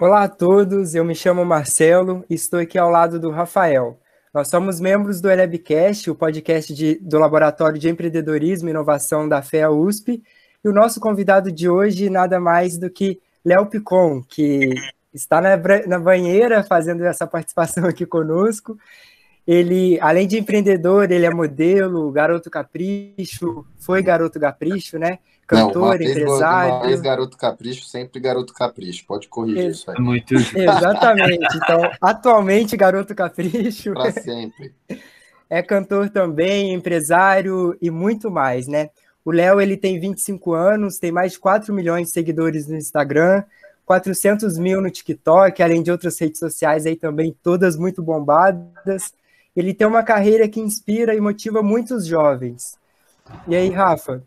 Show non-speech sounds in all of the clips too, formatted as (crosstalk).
Olá a todos, eu me chamo Marcelo e estou aqui ao lado do Rafael. Nós somos membros do Elabcast, o podcast de, do Laboratório de Empreendedorismo e Inovação da FEA USP, e o nosso convidado de hoje nada mais do que Léo Picon, que está na, na banheira fazendo essa participação aqui conosco. Ele, além de empreendedor, ele é modelo, garoto capricho, foi garoto capricho, né? Cantor, Não, empresário. Uma vez garoto capricho, sempre garoto capricho. Pode corrigir Ex isso aí. Muito. Exatamente. Então, atualmente garoto capricho. Para sempre. (laughs) É cantor também, empresário e muito mais, né? O Léo, ele tem 25 anos, tem mais de 4 milhões de seguidores no Instagram, 400 mil no TikTok, além de outras redes sociais aí também, todas muito bombadas. Ele tem uma carreira que inspira e motiva muitos jovens. E aí, Rafa,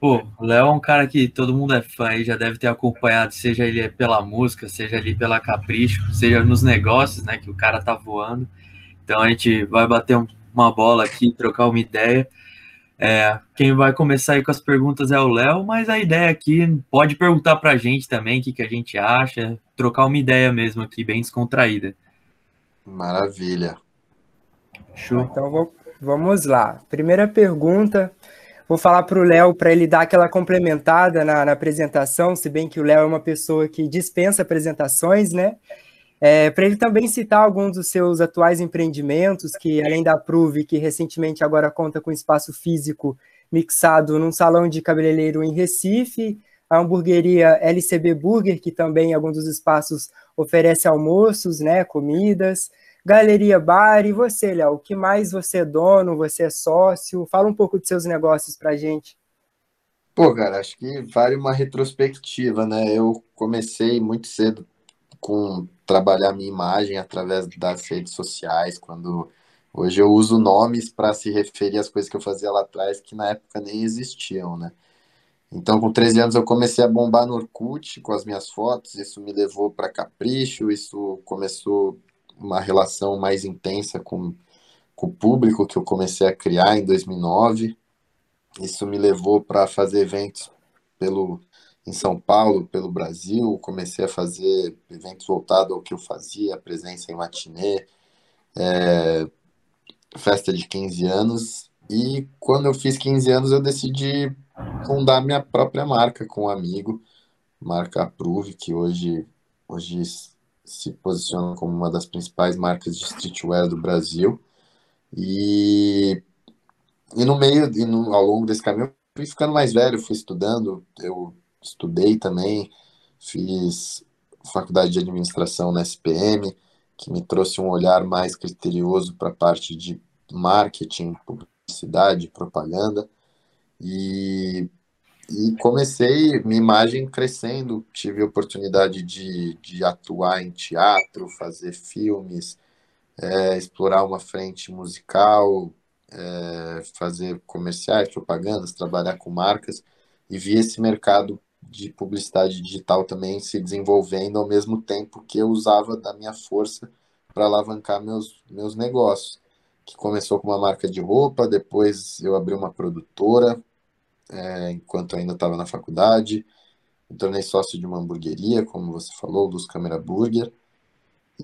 Pô, o Léo é um cara que todo mundo é fã e já deve ter acompanhado, seja ele pela música, seja ali pela capricho, seja nos negócios, né, que o cara tá voando. Então a gente vai bater uma bola aqui, trocar uma ideia. É, quem vai começar aí com as perguntas é o Léo, mas a ideia aqui pode perguntar pra gente também o que, que a gente acha, trocar uma ideia mesmo aqui, bem descontraída. Maravilha. Show. Então vamos lá. Primeira pergunta Vou falar para o Léo para ele dar aquela complementada na, na, apresentação, se bem que o Léo é uma pessoa que dispensa apresentações, né? É, para ele também citar alguns dos seus atuais empreendimentos, que além da Prove, que recentemente agora conta com espaço físico mixado num salão de cabeleireiro em Recife, a hamburgueria LCB Burger, que também em alguns dos espaços oferece almoços, né, comidas, Galeria Bar, e você, Léo, o que mais você é dono, você é sócio? Fala um pouco dos seus negócios para gente. Pô, cara, acho que vale uma retrospectiva, né? Eu comecei muito cedo com trabalhar minha imagem através das redes sociais, quando hoje eu uso nomes para se referir às coisas que eu fazia lá atrás que na época nem existiam, né? Então, com 13 anos, eu comecei a bombar no Orkut com as minhas fotos. Isso me levou para Capricho. Isso começou uma relação mais intensa com, com o público que eu comecei a criar em 2009. Isso me levou para fazer eventos pelo em São Paulo, pelo Brasil. Comecei a fazer eventos voltados ao que eu fazia, presença em matinê, é, festa de 15 anos. E quando eu fiz 15 anos, eu decidi fundar minha própria marca com um amigo, marca Approve, que hoje, hoje se posiciona como uma das principais marcas de streetwear do Brasil. E, e no meio, e no, ao longo desse caminho, fui ficando mais velho, fui estudando, eu estudei também, fiz faculdade de administração na SPM, que me trouxe um olhar mais criterioso para a parte de marketing, publicidade, propaganda. E e comecei minha imagem crescendo, tive oportunidade de, de atuar em teatro, fazer filmes, é, explorar uma frente musical, é, fazer comerciais, propagandas, trabalhar com marcas. E vi esse mercado de publicidade digital também se desenvolvendo ao mesmo tempo que eu usava da minha força para alavancar meus, meus negócios, que começou com uma marca de roupa, depois eu abri uma produtora, é, enquanto ainda estava na faculdade. Me tornei sócio de uma hamburgueria, como você falou, dos Câmera Burger.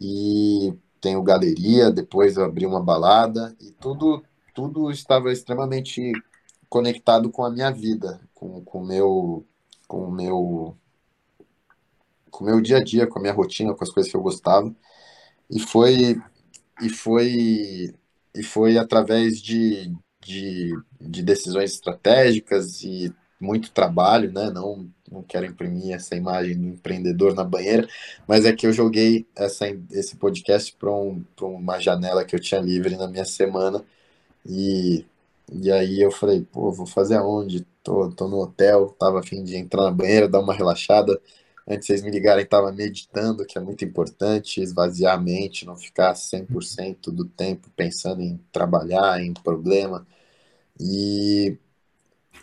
E tenho galeria, depois eu abri uma balada e tudo tudo estava extremamente conectado com a minha vida, com o meu com meu com meu dia a dia, com a minha rotina, com as coisas que eu gostava. E foi e foi e foi através de, de, de decisões estratégicas e muito trabalho, né? Não, não quero imprimir essa imagem do empreendedor na banheira, mas é que eu joguei essa, esse podcast para um, uma janela que eu tinha livre na minha semana e, e aí eu falei, pô, vou fazer aonde? Tô, tô no hotel, tava afim de entrar na banheira, dar uma relaxada. Antes de vocês me ligarem, tava meditando, que é muito importante, esvaziar a mente, não ficar 100% do tempo pensando em trabalhar, em problema. E,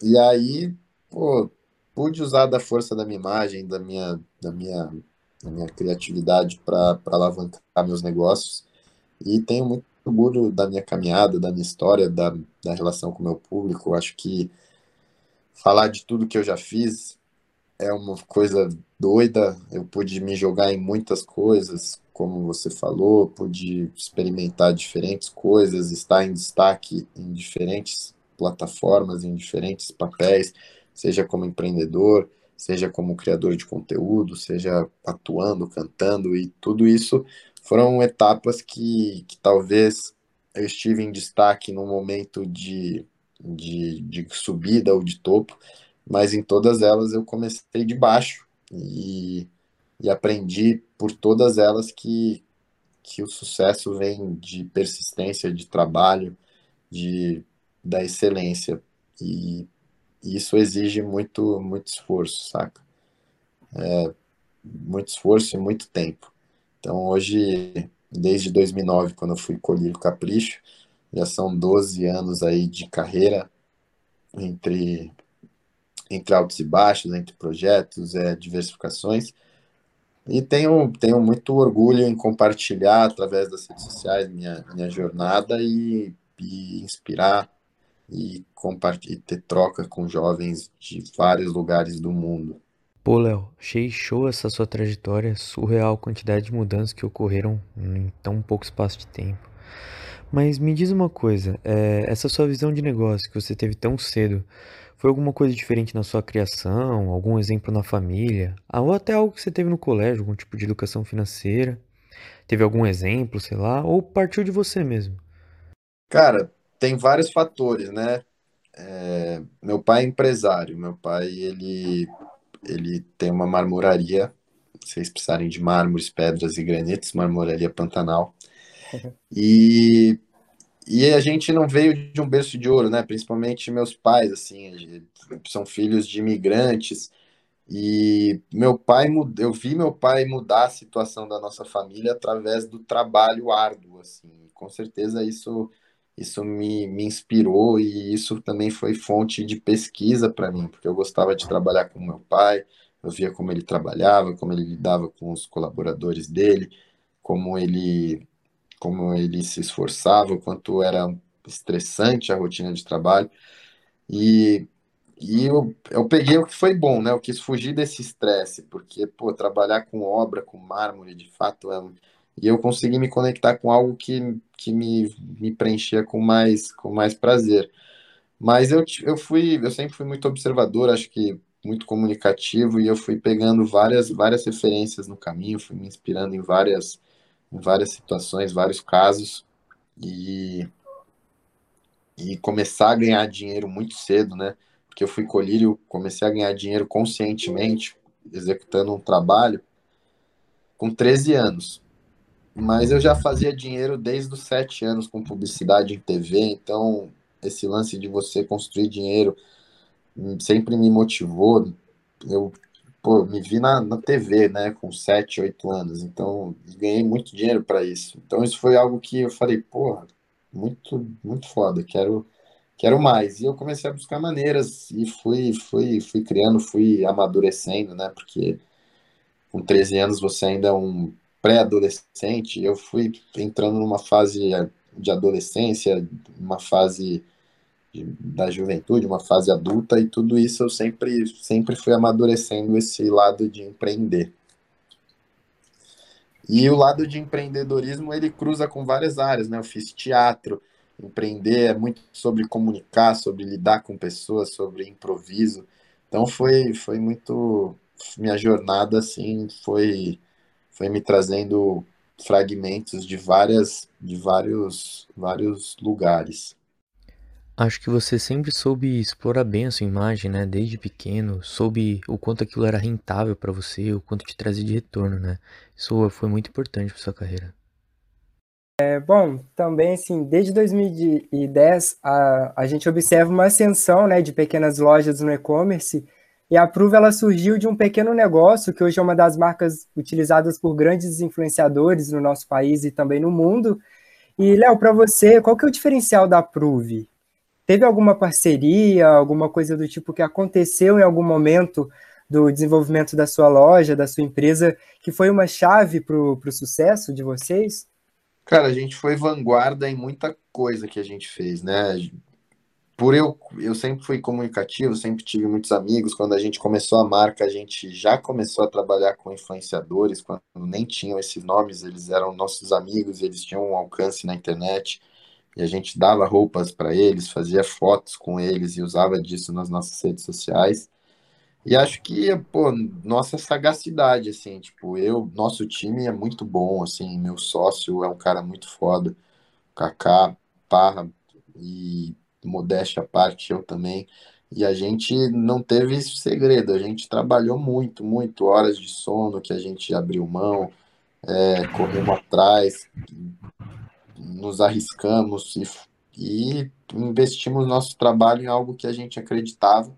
e aí, pô, pude usar da força da minha imagem, da minha, da minha, da minha criatividade para alavancar meus negócios. E tenho muito orgulho da minha caminhada, da minha história, da, da relação com o meu público. Acho que falar de tudo que eu já fiz é uma coisa doida. Eu pude me jogar em muitas coisas, como você falou, pude experimentar diferentes coisas, estar em destaque em diferentes plataformas, em diferentes papéis, seja como empreendedor, seja como criador de conteúdo, seja atuando, cantando, e tudo isso foram etapas que, que talvez eu estive em destaque num momento de, de, de subida ou de topo, mas em todas elas eu comecei de baixo e, e aprendi por todas elas que, que o sucesso vem de persistência, de trabalho, de da excelência e, isso exige muito muito esforço, saca? É, muito esforço e muito tempo. Então hoje, desde 2009, quando eu fui colher o Capricho, já são 12 anos aí de carreira entre entre altos e baixos, entre projetos, é, diversificações. E tenho, tenho muito orgulho em compartilhar através das redes sociais minha, minha jornada e, e inspirar e, compartilhar, ter troca com jovens de vários lugares do mundo. Pô, Léo, achei show essa sua trajetória, surreal quantidade de mudanças que ocorreram em tão pouco espaço de tempo. Mas me diz uma coisa, é, essa sua visão de negócio que você teve tão cedo, foi alguma coisa diferente na sua criação, algum exemplo na família, ou até algo que você teve no colégio, algum tipo de educação financeira? Teve algum exemplo, sei lá, ou partiu de você mesmo? Cara, tem vários fatores, né? É, meu pai é empresário, meu pai ele ele tem uma marmoraria, se vocês precisarem de mármores, pedras e granitos, marmoraria Pantanal. (laughs) E e a gente não veio de um berço de ouro, né? Principalmente meus pais, assim, são filhos de imigrantes. E meu pai, eu vi meu pai mudar a situação da nossa família através do trabalho árduo, assim. Com certeza isso isso me, me inspirou e isso também foi fonte de pesquisa para mim, porque eu gostava de trabalhar com meu pai, eu via como ele trabalhava, como ele lidava com os colaboradores dele, como ele como ele se esforçava, o quanto era estressante a rotina de trabalho. E, e eu, eu peguei o que foi bom, né? Eu quis fugir desse estresse, porque, pô, trabalhar com obra, com mármore, de fato, é, e eu consegui me conectar com algo que, que me, me preenchia com mais, com mais prazer. Mas eu, eu fui, eu sempre fui muito observador, acho que muito comunicativo, e eu fui pegando várias, várias referências no caminho, fui me inspirando em várias em várias situações, vários casos, e, e começar a ganhar dinheiro muito cedo, né? Porque eu fui colírio, comecei a ganhar dinheiro conscientemente, executando um trabalho, com 13 anos. Mas eu já fazia dinheiro desde os 7 anos com publicidade em TV, então esse lance de você construir dinheiro sempre me motivou. Eu pô, me vi na, na TV, né, com 7, 8 anos, então ganhei muito dinheiro para isso. Então isso foi algo que eu falei, porra, muito, muito foda, quero, quero mais. E eu comecei a buscar maneiras e fui, fui, fui criando, fui amadurecendo, né, porque com 13 anos você ainda é um pré-adolescente, eu fui entrando numa fase de adolescência, uma fase da juventude, uma fase adulta, e tudo isso eu sempre, sempre fui amadurecendo esse lado de empreender. E o lado de empreendedorismo, ele cruza com várias áreas, né? Eu fiz teatro, empreender é muito sobre comunicar, sobre lidar com pessoas, sobre improviso. Então foi, foi muito minha jornada assim, foi foi me trazendo fragmentos de várias de vários vários lugares. Acho que você sempre soube explorar bem a sua imagem, né? Desde pequeno, soube o quanto aquilo era rentável para você, o quanto te trazia de retorno, né? Isso foi muito importante para sua carreira. É, bom, também assim, desde 2010 a, a gente observa uma ascensão, né, de pequenas lojas no e-commerce e a Prove ela surgiu de um pequeno negócio que hoje é uma das marcas utilizadas por grandes influenciadores no nosso país e também no mundo. E Léo, para você, qual que é o diferencial da Prove? Teve alguma parceria, alguma coisa do tipo que aconteceu em algum momento do desenvolvimento da sua loja, da sua empresa, que foi uma chave para o sucesso de vocês? Cara, a gente foi vanguarda em muita coisa que a gente fez, né? Por eu, eu sempre fui comunicativo, sempre tive muitos amigos. Quando a gente começou a marca, a gente já começou a trabalhar com influenciadores, quando nem tinham esses nomes, eles eram nossos amigos, eles tinham um alcance na internet. E a gente dava roupas para eles, fazia fotos com eles e usava disso nas nossas redes sociais. E acho que, pô, nossa sagacidade, assim, tipo, eu, nosso time é muito bom, assim, meu sócio é um cara muito foda, Kaká, Parra e modéstia à parte, eu também. E a gente não teve segredo, a gente trabalhou muito, muito, horas de sono que a gente abriu mão, é, corremos atrás, nos arriscamos e, e investimos nosso trabalho em algo que a gente acreditava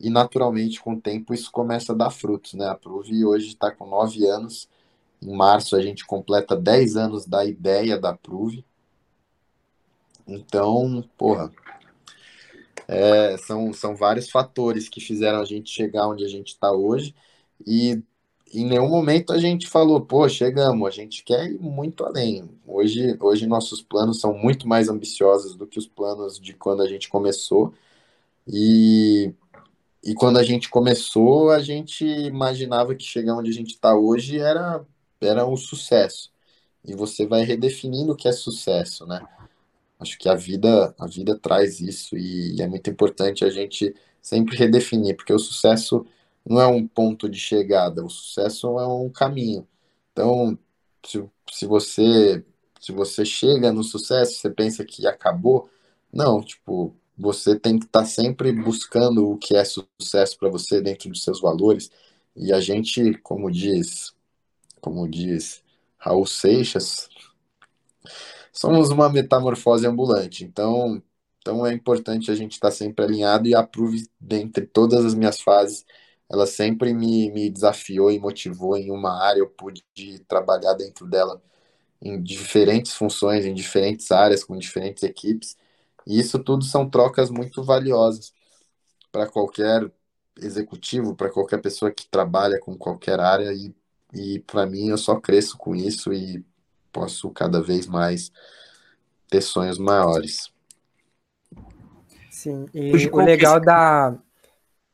e naturalmente com o tempo isso começa a dar frutos, né? A Prove hoje está com nove anos, em março a gente completa dez anos da ideia da Prove, então, porra, é, são, são vários fatores que fizeram a gente chegar onde a gente está hoje e em nenhum momento a gente falou, pô, chegamos, a gente quer ir muito além. Hoje, hoje nossos planos são muito mais ambiciosos do que os planos de quando a gente começou. E, e quando a gente começou, a gente imaginava que chegar onde a gente está hoje era, era um sucesso. E você vai redefinindo o que é sucesso, né? Acho que a vida, a vida traz isso e é muito importante a gente sempre redefinir, porque o sucesso não é um ponto de chegada, o sucesso é um caminho. Então, se, se você se você chega no sucesso, você pensa que acabou, não, tipo, você tem que estar tá sempre buscando o que é sucesso para você dentro dos seus valores. E a gente, como diz, como diz Raul Seixas, somos uma metamorfose ambulante. Então, então é importante a gente estar tá sempre alinhado e approve dentre todas as minhas fases ela sempre me, me desafiou e motivou em uma área, eu pude trabalhar dentro dela em diferentes funções, em diferentes áreas, com diferentes equipes, e isso tudo são trocas muito valiosas para qualquer executivo, para qualquer pessoa que trabalha com qualquer área, e, e para mim eu só cresço com isso e posso cada vez mais ter sonhos maiores. Sim, e o legal da,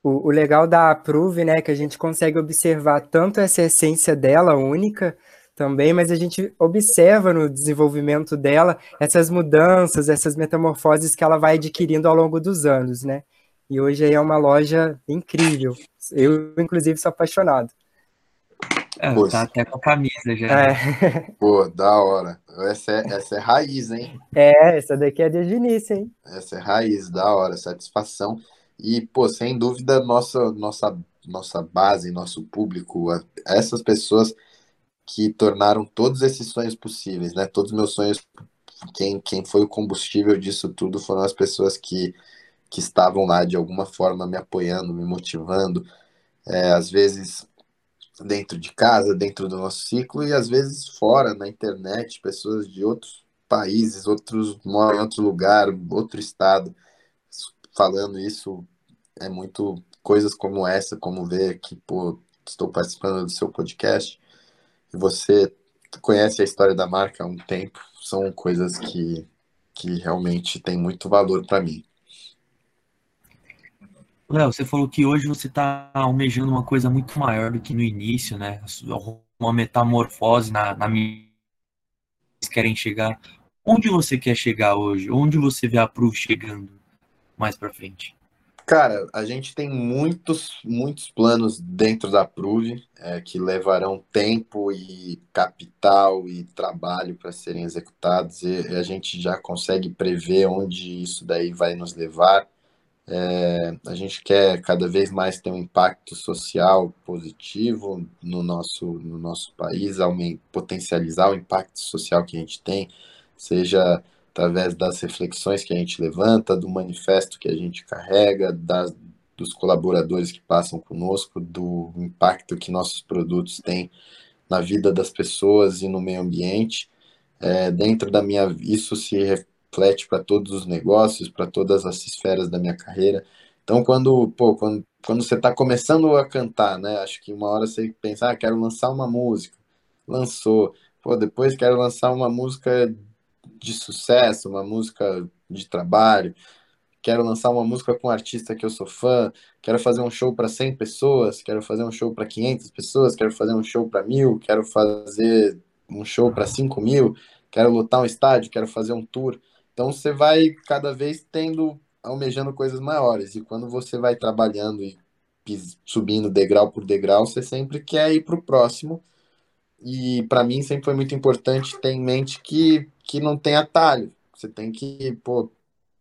o, o, legal da Approve, né, que a gente consegue observar tanto essa essência dela única também, mas a gente observa no desenvolvimento dela essas mudanças, essas metamorfoses que ela vai adquirindo ao longo dos anos, né? E hoje aí é uma loja incrível. Eu, inclusive, sou apaixonado. É, tá até com a camisa já. É. Pô, da hora. Essa é, essa é raiz, hein? É, essa daqui é desde o início, hein? Essa é raiz, da hora, satisfação. E, pô, sem dúvida, nossa, nossa, nossa base, nosso público, essas pessoas que tornaram todos esses sonhos possíveis, né? Todos os meus sonhos, quem, quem foi o combustível disso tudo foram as pessoas que, que estavam lá de alguma forma me apoiando, me motivando, é, às vezes dentro de casa, dentro do nosso ciclo, e às vezes fora, na internet, pessoas de outros países, outros moram em outro lugar, outro estado. Falando isso é muito coisas como essa, como ver que, pô, estou participando do seu podcast. E você conhece a história da marca há um tempo, são coisas que, que realmente têm muito valor para mim. Léo, você falou que hoje você está almejando uma coisa muito maior do que no início, né? Uma metamorfose na, na querem chegar. Onde você quer chegar hoje? Onde você vê a Proof chegando? mais para frente? Cara, a gente tem muitos, muitos planos dentro da Prove é, que levarão tempo e capital e trabalho para serem executados e a gente já consegue prever onde isso daí vai nos levar. É, a gente quer cada vez mais ter um impacto social positivo no nosso, no nosso país, potencializar o impacto social que a gente tem, seja através das reflexões que a gente levanta, do manifesto que a gente carrega, das, dos colaboradores que passam conosco, do impacto que nossos produtos têm na vida das pessoas e no meio ambiente. É, dentro da minha, isso se reflete para todos os negócios, para todas as esferas da minha carreira. Então, quando, pô, quando, quando você está começando a cantar, né? Acho que uma hora você pensa, ah, quero lançar uma música. Lançou. Pô, depois quero lançar uma música de sucesso, uma música de trabalho. quero lançar uma música com um artista que eu sou fã, quero fazer um show para 100 pessoas, quero fazer um show para 500 pessoas, quero fazer um show para mil, quero fazer um show para 5 mil, quero lotar um estádio, quero fazer um tour. Então você vai cada vez tendo, almejando coisas maiores. E quando você vai trabalhando e subindo degrau por degrau, você sempre quer ir para o próximo. E para mim sempre foi muito importante ter em mente que, que não tem atalho. Você tem que pô,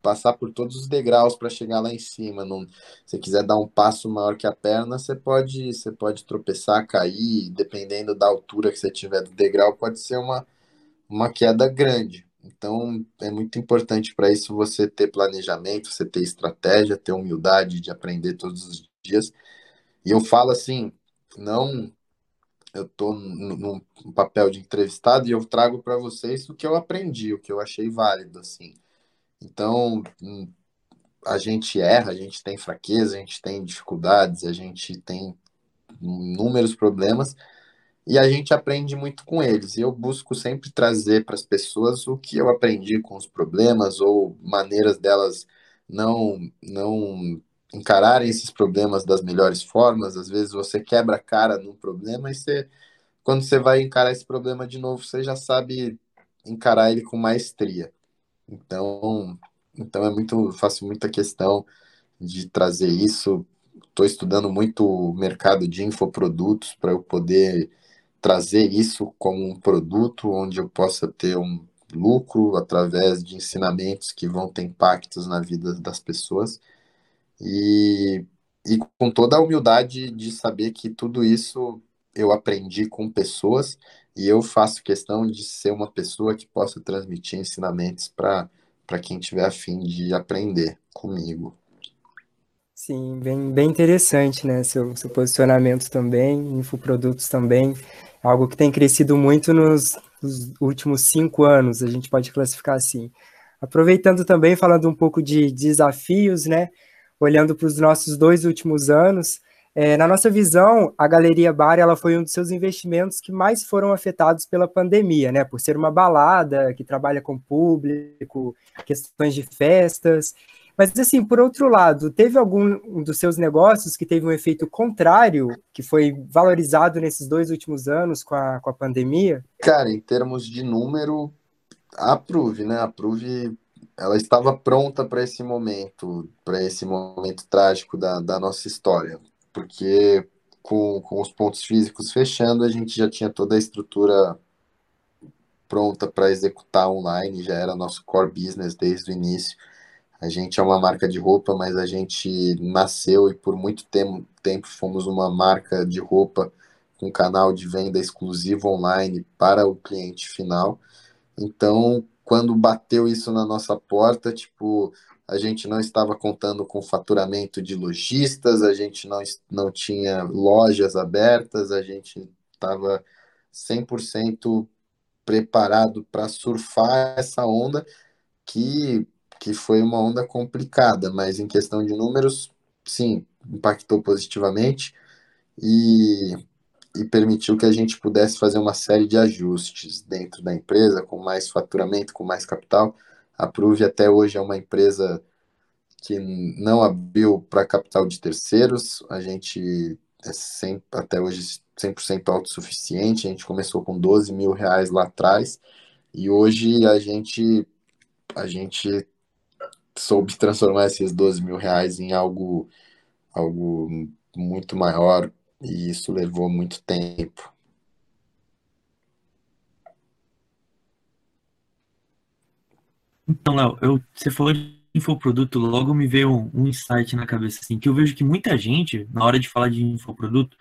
passar por todos os degraus para chegar lá em cima. Não, se quiser dar um passo maior que a perna, você pode, você pode tropeçar, cair, dependendo da altura que você tiver do degrau, pode ser uma, uma queda grande. Então é muito importante para isso você ter planejamento, você ter estratégia, ter humildade de aprender todos os dias. E eu falo assim, não eu estou num papel de entrevistado e eu trago para vocês o que eu aprendi, o que eu achei válido assim. Então, hum, a gente erra, a gente tem fraqueza, a gente tem dificuldades, a gente tem inúmeros problemas e a gente aprende muito com eles. E eu busco sempre trazer para as pessoas o que eu aprendi com os problemas ou maneiras delas não não encararem esses problemas das melhores formas. Às vezes você quebra a cara num problema e você quando você vai encarar esse problema de novo, você já sabe encarar ele com maestria. Então, então é muito, faço muita questão de trazer isso. Estou estudando muito o mercado de infoprodutos para eu poder trazer isso como um produto onde eu possa ter um lucro através de ensinamentos que vão ter impactos na vida das pessoas e, e com toda a humildade de saber que tudo isso eu aprendi com pessoas e eu faço questão de ser uma pessoa que possa transmitir ensinamentos para quem tiver afim de aprender comigo. Sim, bem, bem interessante, né? Seu, seu posicionamento também, infoprodutos também, algo que tem crescido muito nos, nos últimos cinco anos, a gente pode classificar assim. Aproveitando também, falando um pouco de desafios, né? Olhando para os nossos dois últimos anos, é, na nossa visão, a Galeria Bar ela foi um dos seus investimentos que mais foram afetados pela pandemia, né? Por ser uma balada que trabalha com público, questões de festas. Mas, assim, por outro lado, teve algum dos seus negócios que teve um efeito contrário, que foi valorizado nesses dois últimos anos com a, com a pandemia? Cara, em termos de número, a Prove, né? A Prove ela estava pronta para esse momento, para esse momento trágico da, da nossa história porque com, com os pontos físicos fechando, a gente já tinha toda a estrutura pronta para executar online, já era nosso core business desde o início. A gente é uma marca de roupa, mas a gente nasceu e por muito tempo, tempo fomos uma marca de roupa com canal de venda exclusivo online para o cliente final. Então, quando bateu isso na nossa porta, tipo, a gente não estava contando com faturamento de lojistas, a gente não, não tinha lojas abertas, a gente estava 100% preparado para surfar essa onda, que, que foi uma onda complicada, mas em questão de números, sim, impactou positivamente e, e permitiu que a gente pudesse fazer uma série de ajustes dentro da empresa, com mais faturamento, com mais capital a Prove até hoje é uma empresa que não abriu para capital de terceiros. A gente é sempre, até hoje 100% autossuficiente. A gente começou com 12 mil reais lá atrás e hoje a gente a gente soube transformar esses 12 mil reais em algo algo muito maior e isso levou muito tempo. Então, Léo, eu, você falou de infoproduto, logo me veio um, um, insight na cabeça, assim, que eu vejo que muita gente, na hora de falar de infoproduto,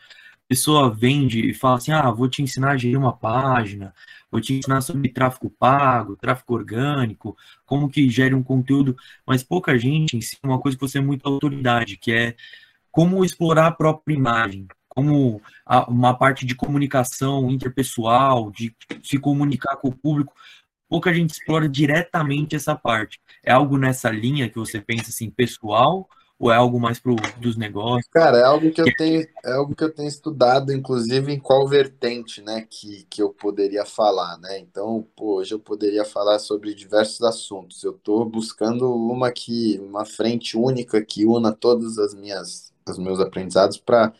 pessoa vende e fala assim, ah, vou te ensinar a gerir uma página, vou te ensinar sobre tráfego pago, tráfego orgânico, como que gere um conteúdo, mas pouca gente ensina uma coisa que você é muito autoridade, que é como explorar a própria imagem, como uma parte de comunicação interpessoal, de se comunicar com o público, pouca gente explora diretamente essa parte. É algo nessa linha que você pensa assim, pessoal, Ou é algo mais pro, dos negócios? Cara, é algo que eu tenho, é algo que eu tenho estudado, inclusive em qual vertente, né, que, que eu poderia falar, né? Então, pô, hoje eu poderia falar sobre diversos assuntos. Eu estou buscando uma que, uma frente única que una todas as minhas, os meus aprendizados para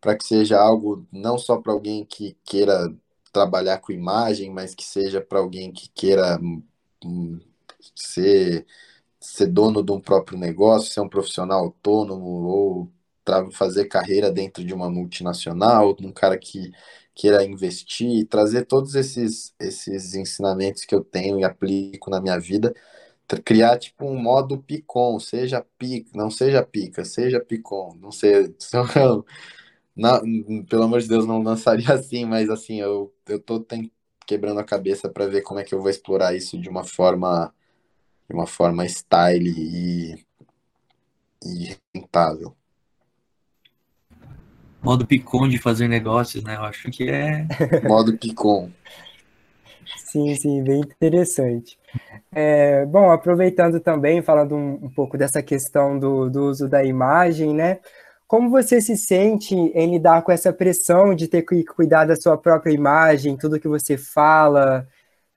para que seja algo não só para alguém que queira trabalhar com imagem, mas que seja para alguém que queira hum, ser ser dono de um próprio negócio, ser um profissional autônomo ou fazer carreira dentro de uma multinacional, um cara que queira investir, trazer todos esses, esses ensinamentos que eu tenho e aplico na minha vida, criar tipo um modo Picon, seja pica, não seja pica, seja Picon, não sei, (laughs) não, pelo amor de Deus, não lançaria (laughs) assim, mas assim, eu, eu tô tem, quebrando a cabeça para ver como é que eu vou explorar isso de uma forma de uma forma style e, e rentável. Modo Picon de fazer negócios, né? Eu acho que é. (laughs) Modo Picon. Sim, sim, bem interessante. É, bom, aproveitando também, falando um, um pouco dessa questão do, do, uso da imagem, né? Como você se sente em lidar com essa pressão de ter que cuidar da sua própria imagem, tudo que você fala,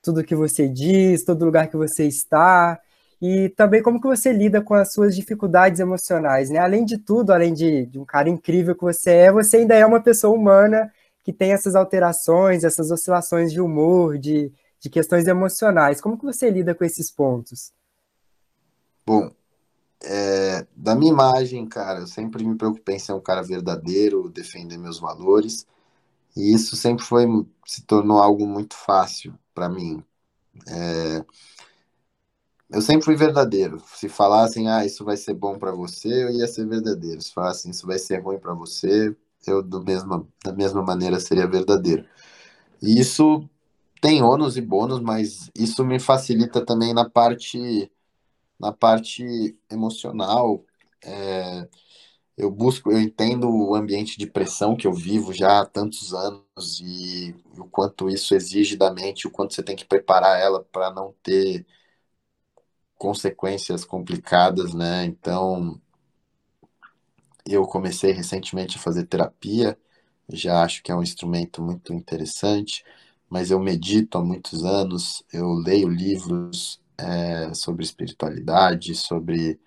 tudo que você diz, todo lugar que você está, e também como que você lida com as suas dificuldades emocionais, né? Além de tudo, além de, de um cara incrível que você é, você ainda é uma pessoa humana que tem essas alterações, essas oscilações de humor, de, de questões emocionais. Como que você lida com esses pontos? Bom, é, da minha imagem, cara, eu sempre me preocupei em ser um cara verdadeiro, defender meus valores, e isso sempre foi se tornou algo muito fácil para mim. É, eu sempre fui verdadeiro. Se falassem, ah, isso vai ser bom para você, eu ia ser verdadeiro. Se falassem, isso vai ser ruim para você, eu do mesma, da mesma maneira seria verdadeiro. E isso tem ônus e bônus, mas isso me facilita também na parte na parte emocional. É, eu busco, eu entendo o ambiente de pressão que eu vivo já há tantos anos e o quanto isso exige da mente, o quanto você tem que preparar ela para não ter consequências complicadas, né? Então, eu comecei recentemente a fazer terapia, já acho que é um instrumento muito interessante, mas eu medito há muitos anos, eu leio livros é, sobre espiritualidade, sobre,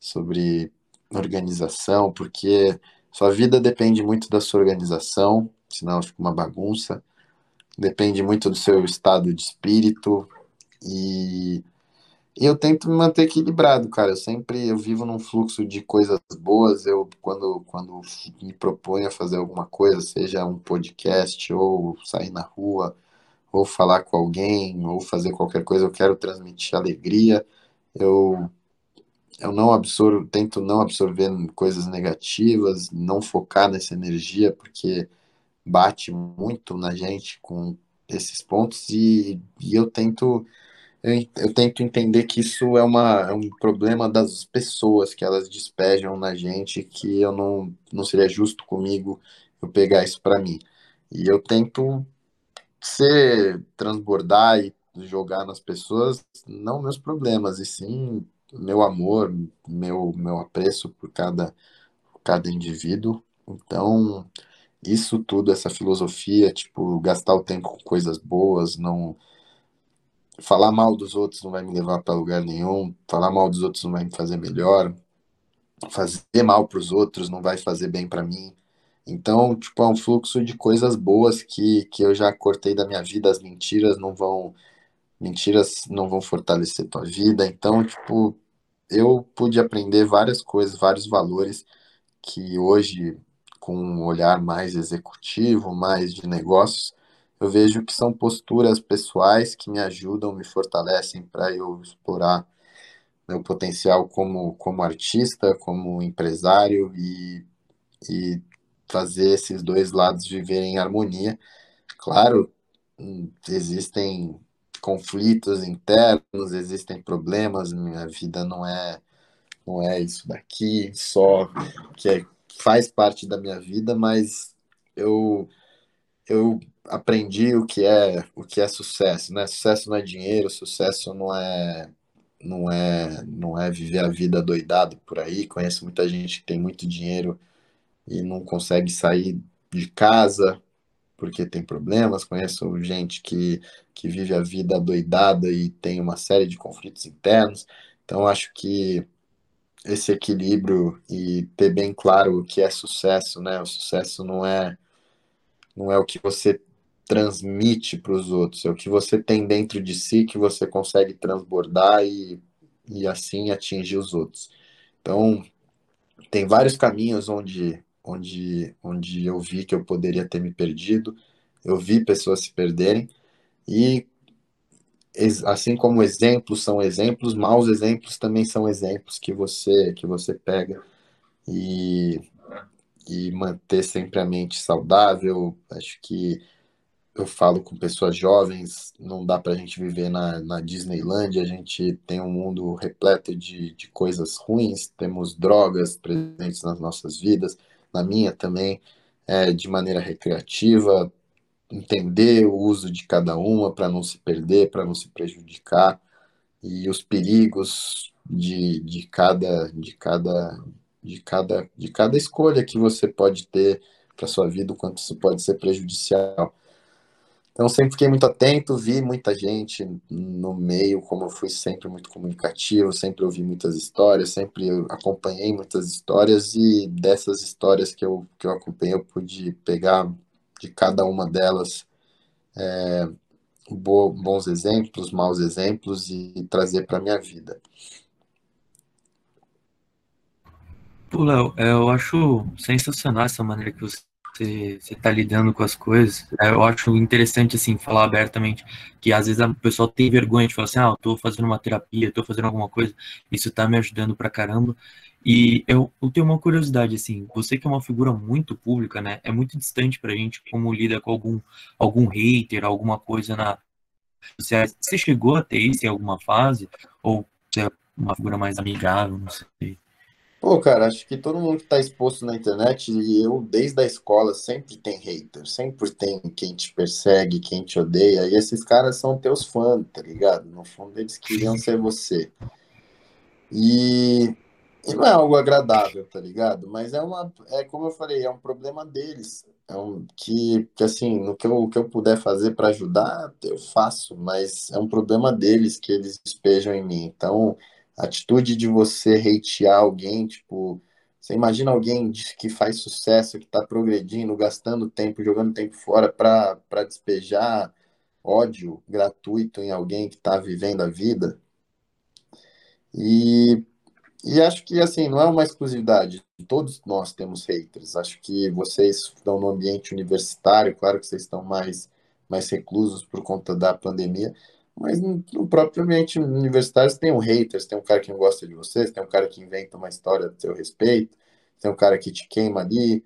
sobre organização, porque sua vida depende muito da sua organização, senão fica uma bagunça, depende muito do seu estado de espírito e eu tento me manter equilibrado, cara. Eu sempre eu vivo num fluxo de coisas boas. Eu quando quando me proponho a fazer alguma coisa, seja um podcast ou sair na rua, ou falar com alguém, ou fazer qualquer coisa, eu quero transmitir alegria. Eu eu não absorvo, tento não absorver coisas negativas, não focar nessa energia, porque bate muito na gente com esses pontos e, e eu tento eu, eu tento entender que isso é, uma, é um problema das pessoas que elas despejam na gente, que eu não, não seria justo comigo eu pegar isso para mim. E eu tento ser, transbordar e jogar nas pessoas, não meus problemas, e sim meu amor, meu, meu apreço por cada, cada indivíduo. Então, isso tudo, essa filosofia, tipo, gastar o tempo com coisas boas, não falar mal dos outros não vai me levar para lugar nenhum, falar mal dos outros não vai me fazer melhor, fazer mal para os outros não vai fazer bem para mim. Então, tipo, é um fluxo de coisas boas que, que eu já cortei da minha vida, as mentiras não vão mentiras não vão fortalecer tua vida. Então, tipo, eu pude aprender várias coisas, vários valores que hoje com um olhar mais executivo, mais de negócios, eu vejo que são posturas pessoais que me ajudam, me fortalecem para eu explorar meu potencial como, como artista, como empresário e, e fazer esses dois lados viverem em harmonia. Claro, hum, existem conflitos internos, existem problemas, minha vida não é não é isso daqui só que é, faz parte da minha vida, mas eu eu aprendi o que é o que é sucesso, né? Sucesso não é dinheiro, sucesso não é não é, não é viver a vida doidado por aí. Conheço muita gente que tem muito dinheiro e não consegue sair de casa porque tem problemas. Conheço gente que, que vive a vida doidada e tem uma série de conflitos internos. Então, acho que esse equilíbrio e ter bem claro o que é sucesso, né? O sucesso não é não é o que você transmite para os outros, é o que você tem dentro de si que você consegue transbordar e, e assim atingir os outros. Então, tem vários caminhos onde, onde, onde eu vi que eu poderia ter me perdido, eu vi pessoas se perderem, e assim como exemplos são exemplos, maus exemplos também são exemplos que você que você pega e, e manter sempre a mente saudável. Acho que eu falo com pessoas jovens, não dá para a gente viver na, na Disneyland, a gente tem um mundo repleto de, de coisas ruins, temos drogas presentes nas nossas vidas, na minha também, é, de maneira recreativa, entender o uso de cada uma para não se perder, para não se prejudicar, e os perigos de, de cada de cada de cada de cada escolha que você pode ter para sua vida, o quanto isso pode ser prejudicial. Então, sempre fiquei muito atento, vi muita gente no meio, como eu fui sempre muito comunicativo, sempre ouvi muitas histórias, sempre acompanhei muitas histórias, e dessas histórias que eu, que eu acompanhei, eu pude pegar de cada uma delas é, bons exemplos, maus exemplos e trazer para a minha vida. Pô, Léo, é, eu acho sensacional essa maneira que você você está lidando com as coisas. É, eu acho interessante, assim, falar abertamente que às vezes o pessoal tem vergonha de falar assim, ah, eu tô fazendo uma terapia, tô fazendo alguma coisa, isso tá me ajudando pra caramba. E eu, eu tenho uma curiosidade, assim, você que é uma figura muito pública, né, é muito distante pra gente como lida com algum, algum hater, alguma coisa na... Você chegou a ter isso em alguma fase? Ou você é uma figura mais amigável, não sei. Pô, cara, acho que todo mundo que tá exposto na internet, e eu desde a escola sempre tem hater, sempre tem quem te persegue, quem te odeia, e esses caras são teus fãs, tá ligado? No fundo eles queriam ser você. E, e não é algo agradável, tá ligado? Mas é uma, é como eu falei, é um problema deles. É um, que, que assim, no que eu, que eu puder fazer para ajudar, eu faço, mas é um problema deles que eles despejam em mim. Então, atitude de você hatear alguém, tipo, você imagina alguém que faz sucesso, que está progredindo, gastando tempo, jogando tempo fora para despejar ódio gratuito em alguém que está vivendo a vida. E, e acho que, assim, não é uma exclusividade. Todos nós temos haters. Acho que vocês estão no ambiente universitário, claro que vocês estão mais, mais reclusos por conta da pandemia, mas no, próprio ambiente universitário você tem um haters, tem um cara que não gosta de você, tem um cara que inventa uma história a seu respeito, tem um cara que te queima ali.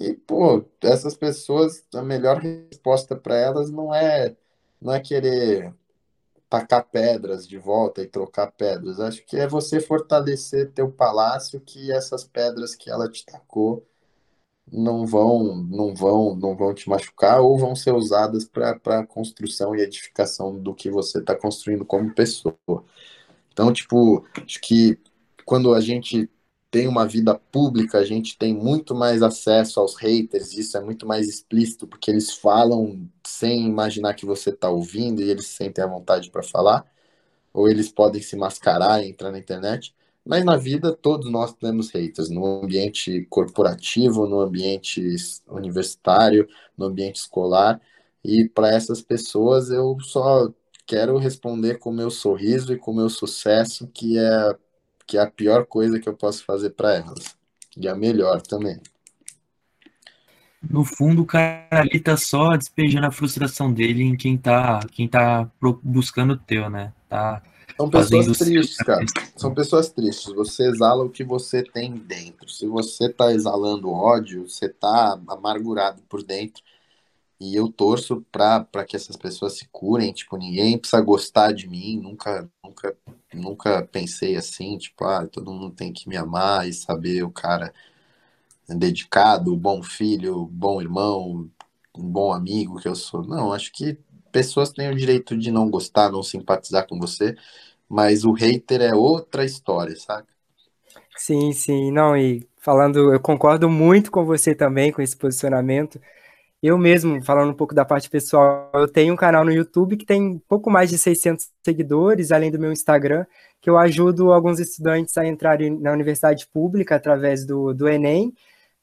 E, pô, essas pessoas, a melhor resposta para elas não é não é querer tacar pedras de volta e trocar pedras. Acho que é você fortalecer teu palácio que essas pedras que ela te tacou não vão, não vão, não vão te machucar ou vão ser usadas para construção e edificação do que você está construindo como pessoa. Então, tipo, acho que quando a gente tem uma vida pública, a gente tem muito mais acesso aos haters, isso é muito mais explícito, porque eles falam sem imaginar que você está ouvindo e eles sentem a vontade para falar, ou eles podem se mascarar e entrar na internet. Mas na vida, todos nós temos haters, no ambiente corporativo, no ambiente universitário, no ambiente escolar. E para essas pessoas, eu só quero responder com o meu sorriso e com o meu sucesso, que é, que é a pior coisa que eu posso fazer para elas. E a melhor também. No fundo, o cara ali tá só despejando a frustração dele em quem tá, quem tá buscando o teu, né? Tá são pessoas tristes, cara. São pessoas tristes. Você exala o que você tem dentro. Se você tá exalando ódio, você tá amargurado por dentro. E eu torço para que essas pessoas se curem. Tipo, ninguém precisa gostar de mim. Nunca, nunca, nunca pensei assim. Tipo, ah, todo mundo tem que me amar e saber o cara dedicado, bom filho, bom irmão, um bom amigo que eu sou. Não, acho que pessoas têm o direito de não gostar, não simpatizar com você mas o hater é outra história, sabe? Sim, sim, não, e falando, eu concordo muito com você também com esse posicionamento. Eu mesmo, falando um pouco da parte pessoal, eu tenho um canal no YouTube que tem pouco mais de 600 seguidores, além do meu Instagram, que eu ajudo alguns estudantes a entrarem na universidade pública através do, do Enem,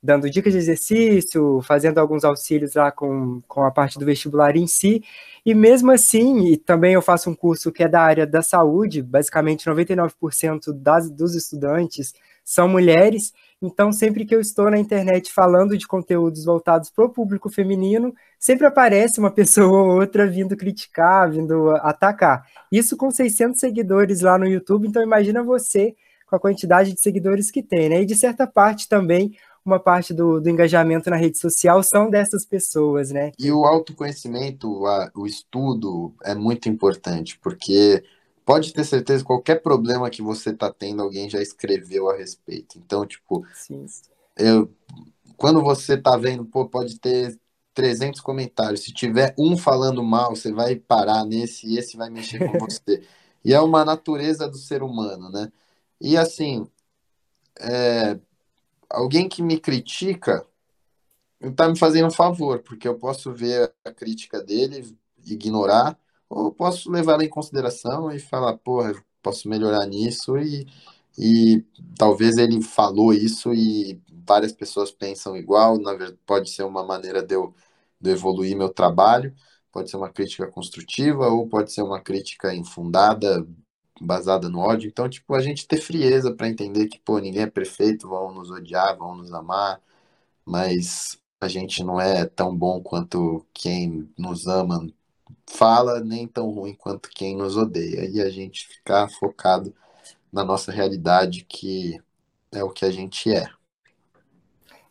dando dicas de exercício, fazendo alguns auxílios lá com, com a parte do vestibular em si. E mesmo assim, e também eu faço um curso que é da área da saúde, basicamente 99% das, dos estudantes são mulheres, então, sempre que eu estou na internet falando de conteúdos voltados para o público feminino, sempre aparece uma (laughs) pessoa ou outra vindo criticar, vindo atacar. Isso com 600 seguidores lá no YouTube, então imagina você com a quantidade de seguidores que tem, né? E de certa parte também, uma parte do, do engajamento na rede social são dessas pessoas, né? E o autoconhecimento, a, o estudo é muito importante, porque pode ter certeza, qualquer problema que você tá tendo, alguém já escreveu a respeito. Então, tipo, Sim. Eu, quando você tá vendo, pô, pode ter 300 comentários. Se tiver um falando mal, você vai parar nesse e esse vai mexer com (laughs) você. E é uma natureza do ser humano, né? E assim, é, alguém que me critica tá me fazendo um favor, porque eu posso ver a crítica dele, ignorar, ou posso levar ela em consideração e falar, porra, posso melhorar nisso e, e talvez ele falou isso e várias pessoas pensam igual, na verdade, pode ser uma maneira de eu, de eu evoluir meu trabalho, pode ser uma crítica construtiva ou pode ser uma crítica infundada, baseada no ódio. Então, tipo, a gente ter frieza para entender que, pô, ninguém é perfeito, vão nos odiar, vão nos amar, mas a gente não é tão bom quanto quem nos ama fala nem tão ruim quanto quem nos odeia. E a gente ficar focado na nossa realidade, que é o que a gente é.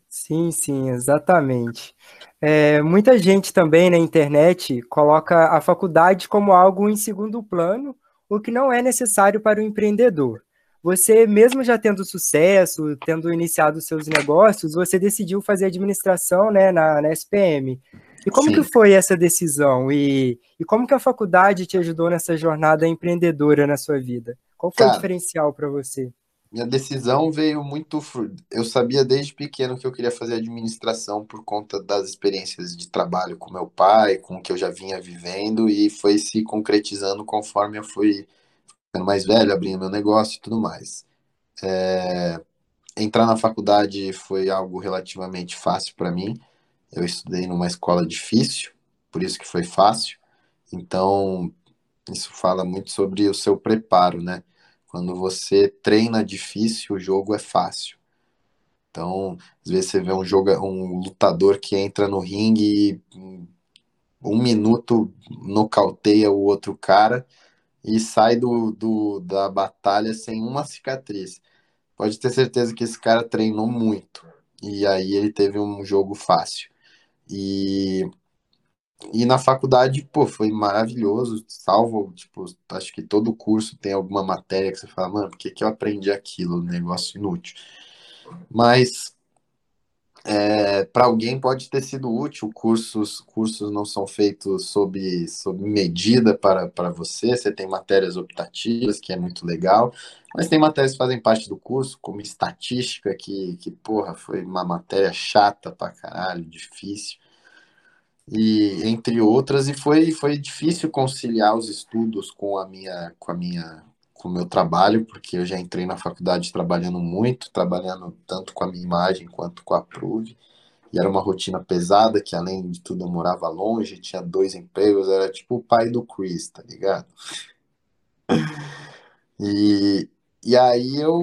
Sim, sim, exatamente. É, muita gente também na internet coloca a faculdade como algo em segundo plano, o que não é necessário para o empreendedor. Você, mesmo já tendo sucesso, tendo iniciado seus negócios, você decidiu fazer administração né, na, na SPM. E como Sim. que foi essa decisão? E, e como que a faculdade te ajudou nessa jornada empreendedora na sua vida? Qual foi Cara, o diferencial para você? Minha decisão veio muito. Eu sabia desde pequeno que eu queria fazer administração por conta das experiências de trabalho com meu pai, com o que eu já vinha vivendo, e foi se concretizando conforme eu fui ficando mais velho, abrindo meu negócio e tudo mais. É... Entrar na faculdade foi algo relativamente fácil para mim eu estudei numa escola difícil, por isso que foi fácil. Então, isso fala muito sobre o seu preparo, né? Quando você treina difícil, o jogo é fácil. Então, às vezes você vê um jogo, um lutador que entra no ringue e um minuto nocauteia o outro cara e sai do, do, da batalha sem uma cicatriz. Pode ter certeza que esse cara treinou muito. E aí ele teve um jogo fácil. E, e na faculdade, pô, foi maravilhoso, salvo, tipo, acho que todo curso tem alguma matéria que você fala, mano, por que, que eu aprendi aquilo? Negócio inútil. Mas é, para alguém pode ter sido útil, cursos, cursos não são feitos sob, sob medida para, para você, você tem matérias optativas, que é muito legal, mas tem matérias que fazem parte do curso, como estatística, que, que porra, foi uma matéria chata pra caralho, difícil, e entre outras, e foi, foi difícil conciliar os estudos com a minha, com a minha, com o meu trabalho, porque eu já entrei na faculdade trabalhando muito, trabalhando tanto com a minha imagem quanto com a Prove, e era uma rotina pesada, que além de tudo eu morava longe, tinha dois empregos, era tipo o pai do Chris, tá ligado? E, e aí eu.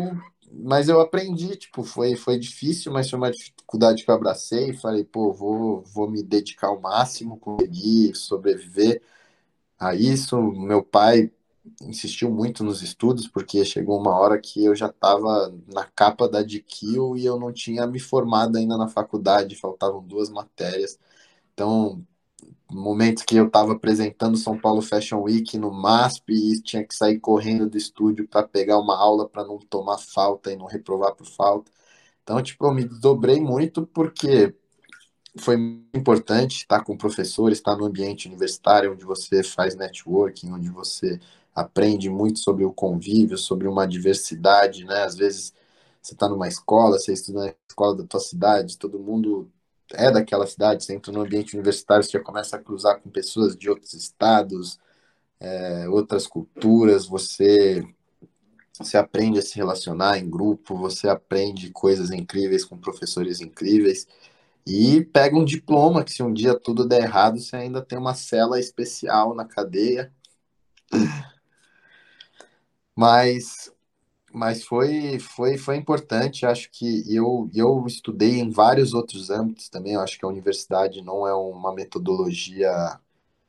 Mas eu aprendi, tipo, foi, foi difícil, mas foi uma dificuldade que eu abracei e falei, pô, vou, vou me dedicar ao máximo, conseguir sobreviver a isso. Meu pai insistiu muito nos estudos, porque chegou uma hora que eu já estava na capa da DQ e eu não tinha me formado ainda na faculdade, faltavam duas matérias. Então, momentos que eu estava apresentando São Paulo Fashion Week no MASP e tinha que sair correndo do estúdio para pegar uma aula para não tomar falta e não reprovar por falta. Então, tipo, eu me dobrei muito porque foi importante estar com professores, estar no ambiente universitário onde você faz networking, onde você aprende muito sobre o convívio, sobre uma diversidade, né? Às vezes você está numa escola, você estuda na escola da tua cidade, todo mundo é daquela cidade, você entra no ambiente universitário, você já começa a cruzar com pessoas de outros estados, é, outras culturas, você você aprende a se relacionar em grupo, você aprende coisas incríveis com professores incríveis e pega um diploma que se um dia tudo der errado, você ainda tem uma cela especial na cadeia. Mas mas foi, foi, foi importante. Acho que eu, eu estudei em vários outros âmbitos também. Eu acho que a universidade não é uma metodologia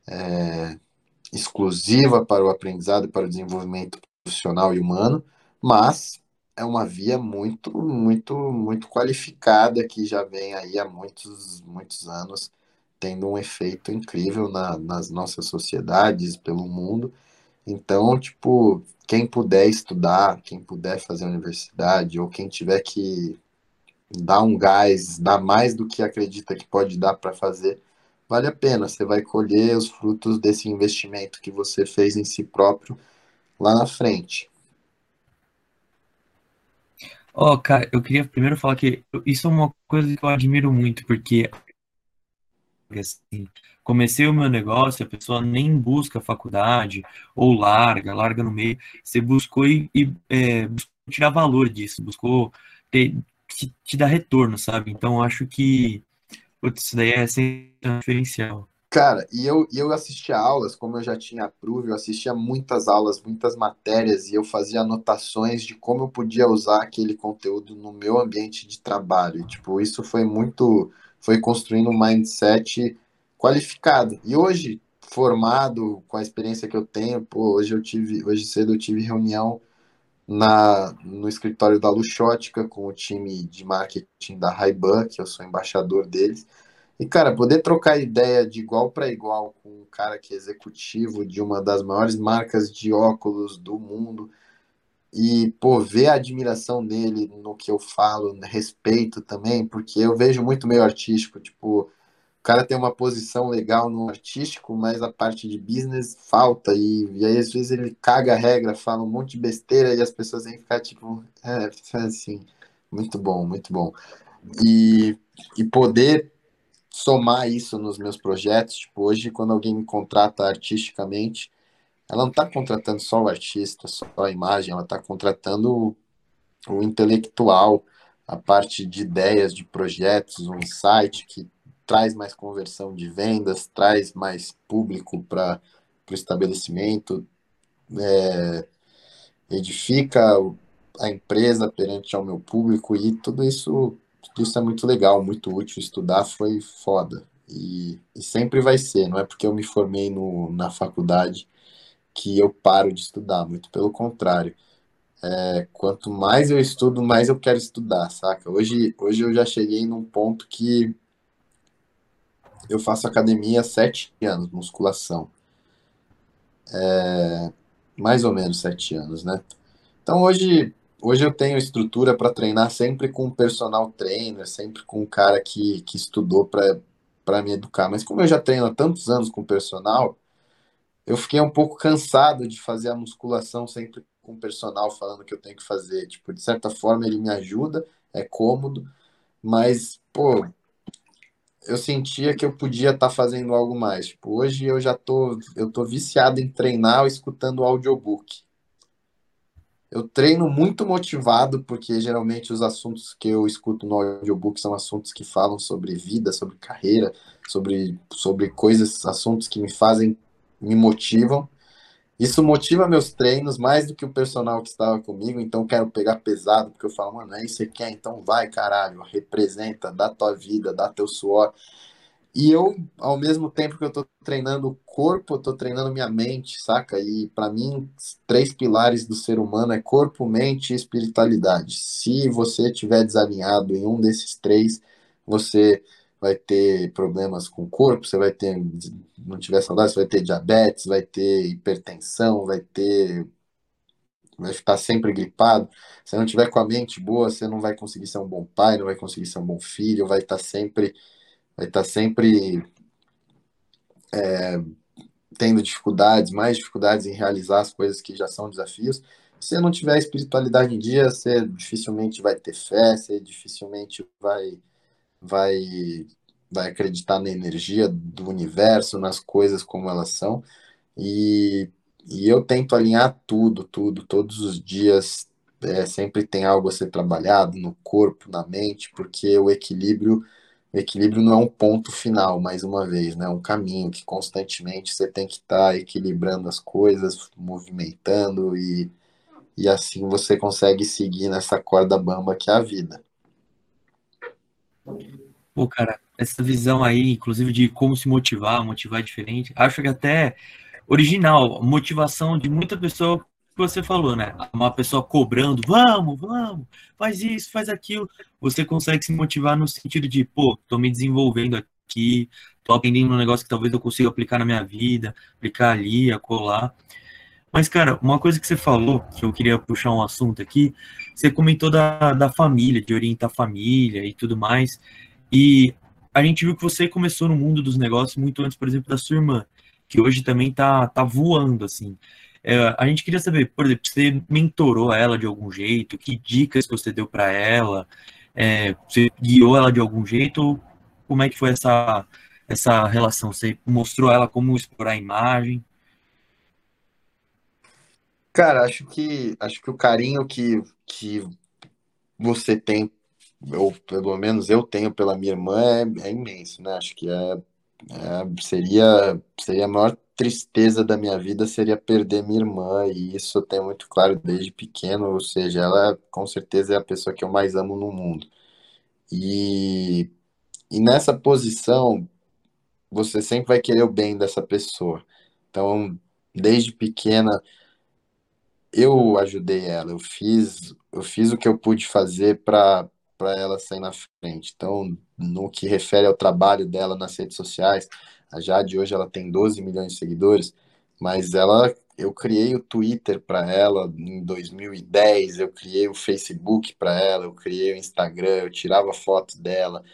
é, exclusiva para o aprendizado para o desenvolvimento profissional e humano, mas é uma via muito, muito, muito qualificada que já vem aí há muitos, muitos anos, tendo um efeito incrível na, nas nossas sociedades, pelo mundo. Então, tipo, quem puder estudar, quem puder fazer universidade, ou quem tiver que dar um gás, dar mais do que acredita que pode dar para fazer, vale a pena. Você vai colher os frutos desse investimento que você fez em si próprio lá na frente. Ó, oh, cara, eu queria primeiro falar que isso é uma coisa que eu admiro muito, porque assim, comecei o meu negócio, a pessoa nem busca faculdade, ou larga, larga no meio. Você buscou e, e é, buscou tirar valor disso, buscou ter, te, te, dar retorno, sabe? Então, acho que putz, isso daí é um diferencial. Cara, e eu, eu assistia aulas, como eu já tinha approve, eu assistia muitas aulas, muitas matérias, e eu fazia anotações de como eu podia usar aquele conteúdo no meu ambiente de trabalho. E, tipo, isso foi muito, foi construindo um mindset qualificado. E hoje, formado, com a experiência que eu tenho, pô, hoje eu tive, hoje cedo eu tive reunião na, no escritório da Luxótica com o time de marketing da Ray-Ban, que eu sou embaixador deles, e, cara, poder trocar ideia de igual para igual com um cara que é executivo de uma das maiores marcas de óculos do mundo e, pô, ver a admiração dele no que eu falo, respeito também, porque eu vejo muito meio artístico, tipo, o cara tem uma posição legal no artístico, mas a parte de business falta, e, e aí às vezes ele caga a regra, fala um monte de besteira e as pessoas vêm ficar tipo, é, assim, muito bom, muito bom. E, e poder somar isso nos meus projetos. Tipo, hoje, quando alguém me contrata artisticamente, ela não está contratando só o artista, só a imagem, ela está contratando o, o, intelectual, a parte de ideias, de projetos, um insight que traz mais conversão de vendas, traz mais público para o estabelecimento, é, edifica a empresa perante ao meu público e tudo isso isso é muito legal, muito útil. Estudar foi foda. E, e, sempre vai ser. Não é porque eu me formei no, na faculdade que eu paro de estudar. Muito pelo contrário. É, quanto mais eu estudo, mais eu quero estudar, saca? Hoje, hoje eu já cheguei num ponto que eu faço academia há sete anos, musculação. É, mais ou menos sete anos, né? Então hoje hoje eu tenho estrutura para treinar sempre com personal trainer, sempre com um cara que, que estudou para me educar. Mas como eu já treino há tantos anos com personal, eu fiquei um pouco cansado de fazer a musculação sempre com o personal falando que eu tenho que fazer. Tipo, de certa forma ele me ajuda, é cômodo, mas, pô, eu sentia que eu podia estar tá fazendo algo mais. Tipo, hoje eu já tô, eu tô viciado em treinar escutando audiobook. Eu treino muito motivado, porque geralmente os assuntos que eu escuto no audiobook são assuntos que falam sobre vida, sobre carreira, sobre, sobre coisas, assuntos que me fazem, me motivam. Isso motiva meus treinos mais do que o personal que estava comigo, então quero pegar pesado, porque eu falo, mano, é isso que quer, então vai, caralho, representa, dá tua vida, dá teu suor. E eu, ao mesmo tempo que eu tô treinando o corpo, eu tô treinando minha mente, saca? E para mim, três pilares do ser humano é corpo, mente e espiritualidade. Se você estiver desalinhado em um desses três, você vai ter problemas com o corpo, você vai ter, não tiver saudável, você vai ter diabetes, vai ter hipertensão, vai ter vai ficar sempre gripado. Se não tiver com a mente boa, você não vai conseguir ser um bom pai, não vai conseguir ser um bom filho, vai estar sempre vai estar sempre é, tendo dificuldades, mais dificuldades em realizar as coisas que já são desafios. Se não tiver espiritualidade em dia, você dificilmente vai ter fé, você dificilmente vai vai vai acreditar na energia do universo, nas coisas como elas são. E, e eu tento alinhar tudo, tudo, todos os dias. É, sempre tem algo a ser trabalhado no corpo, na mente, porque o equilíbrio o equilíbrio não é um ponto final, mais uma vez, né? É um caminho que constantemente você tem que estar tá equilibrando as coisas, movimentando e, e assim você consegue seguir nessa corda bamba que é a vida. Pô, cara, essa visão aí, inclusive de como se motivar, motivar diferente, acho que até original, motivação de muita pessoa que você falou, né? Uma pessoa cobrando, vamos, vamos, faz isso, faz aquilo. Você consegue se motivar no sentido de, pô, tô me desenvolvendo aqui, tô aprendendo um negócio que talvez eu consiga aplicar na minha vida, aplicar ali, acolá. Mas, cara, uma coisa que você falou, que eu queria puxar um assunto aqui, você comentou da, da família, de orientar a família e tudo mais. E a gente viu que você começou no mundo dos negócios muito antes, por exemplo, da sua irmã, que hoje também tá, tá voando, assim. É, a gente queria saber, por exemplo, você mentorou ela de algum jeito? Que dicas você deu para ela? É, você guiou ela de algum jeito? Como é que foi essa, essa relação? Você mostrou ela como explorar a imagem? Cara, acho que acho que o carinho que, que você tem, ou pelo menos eu tenho pela minha irmã, é, é imenso, né? Acho que é, é, seria, seria a maior tristeza da minha vida seria perder minha irmã, e isso eu tenho muito claro desde pequeno, ou seja, ela com certeza é a pessoa que eu mais amo no mundo. E, e nessa posição, você sempre vai querer o bem dessa pessoa. Então, desde pequena, eu ajudei ela, eu fiz, eu fiz o que eu pude fazer para para ela sair na frente. Então, no que refere ao trabalho dela nas redes sociais, a Jade hoje ela tem 12 milhões de seguidores, mas ela eu criei o Twitter para ela em 2010, eu criei o Facebook para ela, eu criei o Instagram, eu tirava fotos dela,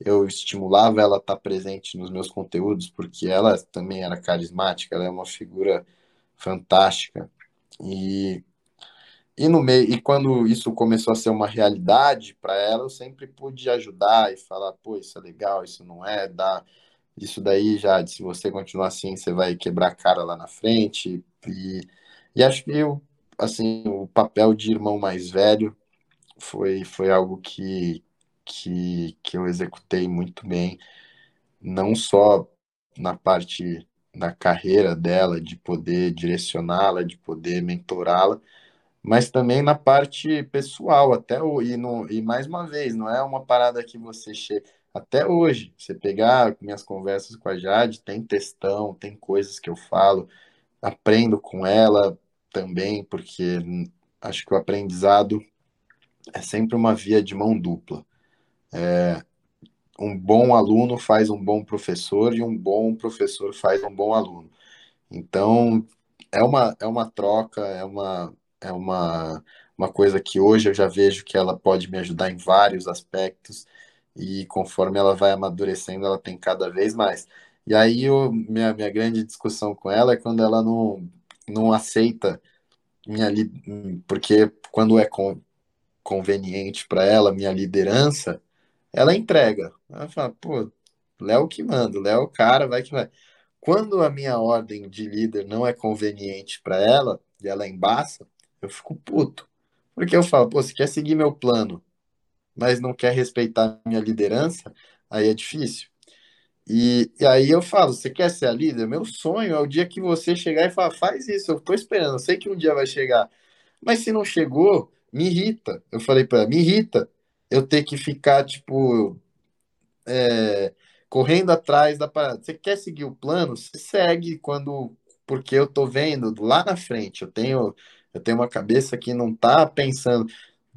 eu estimulava ela a estar presente nos meus conteúdos, porque ela também era carismática, ela é uma figura fantástica. E, e no meio, e quando isso começou a ser uma realidade para ela, eu sempre pude ajudar e falar, pô, isso é legal, isso não é, dar isso daí já, se você continuar assim, você vai quebrar a cara lá na frente. E, e acho que eu, assim, o papel de irmão mais velho foi, foi algo que, que, que eu executei muito bem, não só na parte da carreira dela, de poder direcioná-la, de poder mentorá-la, mas também na parte pessoal, até o, e, no, e mais uma vez, não é uma parada que você chega até hoje, você pegar minhas conversas com a Jade, tem textão, tem coisas que eu falo, aprendo com ela também, porque acho que o aprendizado é sempre uma via de mão dupla. É, um bom aluno faz um bom professor e um bom professor faz um bom aluno. Então, é uma, é uma troca, é uma, é uma, uma coisa que hoje eu já vejo que ela pode me ajudar em vários aspectos e conforme ela vai amadurecendo, ela tem cada vez mais. E aí, eu, minha, minha grande discussão com ela é quando ela não, não aceita minha porque quando é con, conveniente para ela, minha liderança, ela entrega. Ela fala, pô, Léo que manda, Léo é cara, vai que vai. Quando a minha ordem de líder não é conveniente para ela, e ela embaça, eu fico puto. Porque eu falo, pô, você quer seguir meu plano, mas não quer respeitar minha liderança, aí é difícil. E, e aí eu falo, você quer ser a líder? Meu sonho é o dia que você chegar e falar, faz isso, eu tô esperando, eu sei que um dia vai chegar. Mas se não chegou, me irrita. Eu falei para ela, me irrita eu ter que ficar, tipo, é, correndo atrás da parada. Você quer seguir o plano? Você segue quando. Porque eu tô vendo lá na frente, eu tenho, eu tenho uma cabeça que não tá pensando